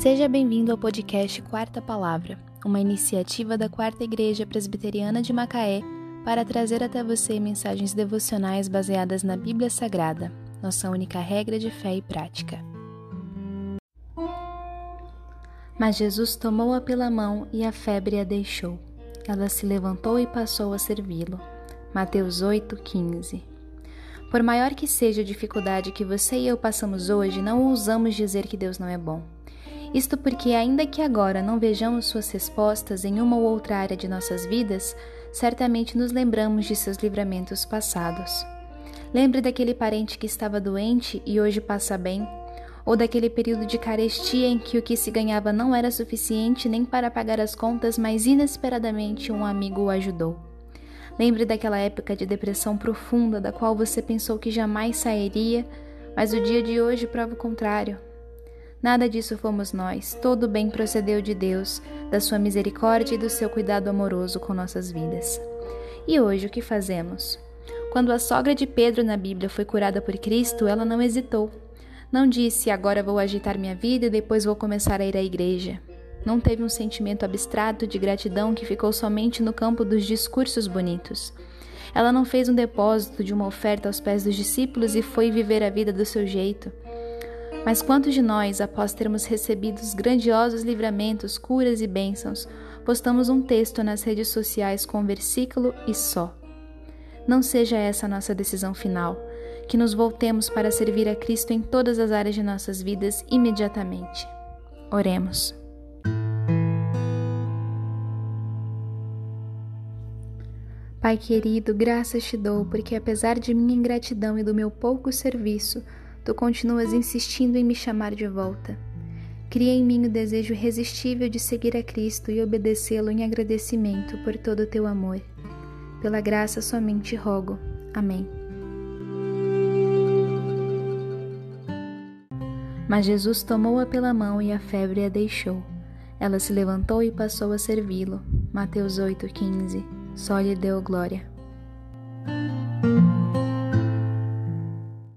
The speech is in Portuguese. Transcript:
Seja bem-vindo ao podcast Quarta Palavra, uma iniciativa da Quarta Igreja Presbiteriana de Macaé para trazer até você mensagens devocionais baseadas na Bíblia Sagrada, nossa única regra de fé e prática. Mas Jesus tomou-a pela mão e a febre a deixou. Ela se levantou e passou a servi-lo. Mateus 8:15. Por maior que seja a dificuldade que você e eu passamos hoje, não ousamos dizer que Deus não é bom. Isto porque, ainda que agora não vejamos suas respostas em uma ou outra área de nossas vidas, certamente nos lembramos de seus livramentos passados. Lembre daquele parente que estava doente e hoje passa bem, ou daquele período de carestia em que o que se ganhava não era suficiente nem para pagar as contas, mas inesperadamente um amigo o ajudou. Lembre daquela época de depressão profunda da qual você pensou que jamais sairia, mas o dia de hoje prova o contrário. Nada disso fomos nós, todo bem procedeu de Deus, da sua misericórdia e do seu cuidado amoroso com nossas vidas. E hoje o que fazemos? Quando a sogra de Pedro na Bíblia foi curada por Cristo, ela não hesitou. Não disse, agora vou agitar minha vida e depois vou começar a ir à igreja. Não teve um sentimento abstrato de gratidão que ficou somente no campo dos discursos bonitos. Ela não fez um depósito de uma oferta aos pés dos discípulos e foi viver a vida do seu jeito. Mas quantos de nós, após termos recebido os grandiosos livramentos, curas e bênçãos, postamos um texto nas redes sociais com um versículo e só? Não seja essa a nossa decisão final, que nos voltemos para servir a Cristo em todas as áreas de nossas vidas imediatamente. Oremos. Pai querido, graças te dou, porque apesar de minha ingratidão e do meu pouco serviço, tu continuas insistindo em me chamar de volta. Cria em mim o desejo irresistível de seguir a Cristo e obedecê-lo em agradecimento por todo o teu amor. Pela graça somente rogo. Amém. Mas Jesus tomou-a pela mão e a febre a deixou. Ela se levantou e passou a servi-lo. Mateus 8,15 Só lhe deu glória.